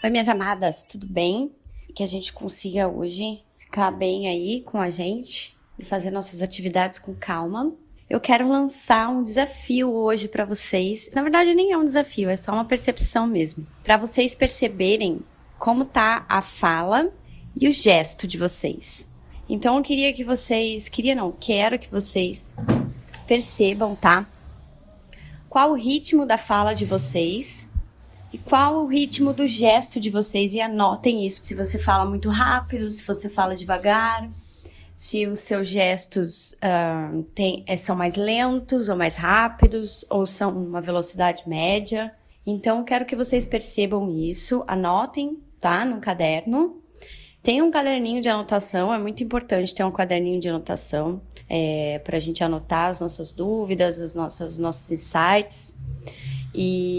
Oi, minhas amadas, tudo bem? Que a gente consiga hoje ficar bem aí com a gente e fazer nossas atividades com calma. Eu quero lançar um desafio hoje para vocês. Na verdade, nem é um desafio, é só uma percepção mesmo. Para vocês perceberem como tá a fala e o gesto de vocês. Então, eu queria que vocês, queria não, quero que vocês percebam, tá? Qual o ritmo da fala de vocês e qual o ritmo do gesto de vocês e anotem isso. Se você fala muito rápido, se você fala devagar, se os seus gestos uh, tem, é, são mais lentos ou mais rápidos ou são uma velocidade média. Então, quero que vocês percebam isso, anotem, tá? No caderno. Tem um caderninho de anotação, é muito importante ter um caderninho de anotação é, para a gente anotar as nossas dúvidas, as nossas nossos insights e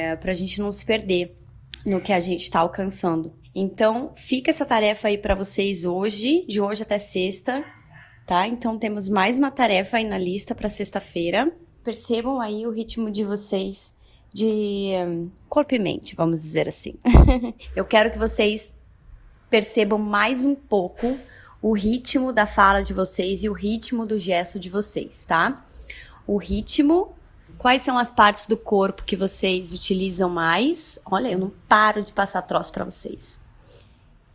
é, para a gente não se perder no que a gente está alcançando. Então, fica essa tarefa aí para vocês hoje, de hoje até sexta, tá? Então, temos mais uma tarefa aí na lista para sexta-feira. Percebam aí o ritmo de vocês de um, corpo e mente, vamos dizer assim. Eu quero que vocês percebam mais um pouco o ritmo da fala de vocês e o ritmo do gesto de vocês, tá? O ritmo Quais são as partes do corpo que vocês utilizam mais? Olha, eu não paro de passar troço para vocês.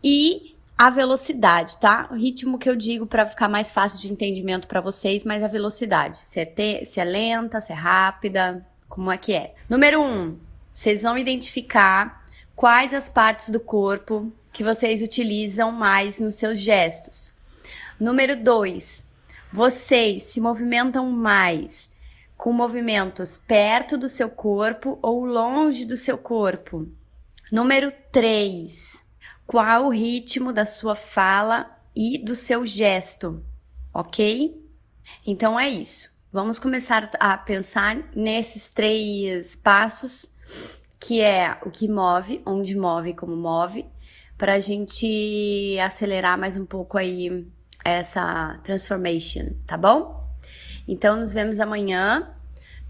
E a velocidade, tá? O ritmo que eu digo para ficar mais fácil de entendimento para vocês, mas a velocidade. Se é, te, se é lenta, se é rápida, como é que é? Número um, vocês vão identificar quais as partes do corpo que vocês utilizam mais nos seus gestos. Número dois, vocês se movimentam mais com movimentos perto do seu corpo ou longe do seu corpo. Número 3. Qual o ritmo da sua fala e do seu gesto? Ok? Então é isso. Vamos começar a pensar nesses três passos, que é o que move, onde move como move, para a gente acelerar mais um pouco aí essa transformation, tá bom? Então, nos vemos amanhã.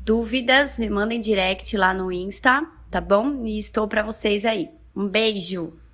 Dúvidas, me mandem direct lá no Insta, tá bom? E estou para vocês aí. Um beijo!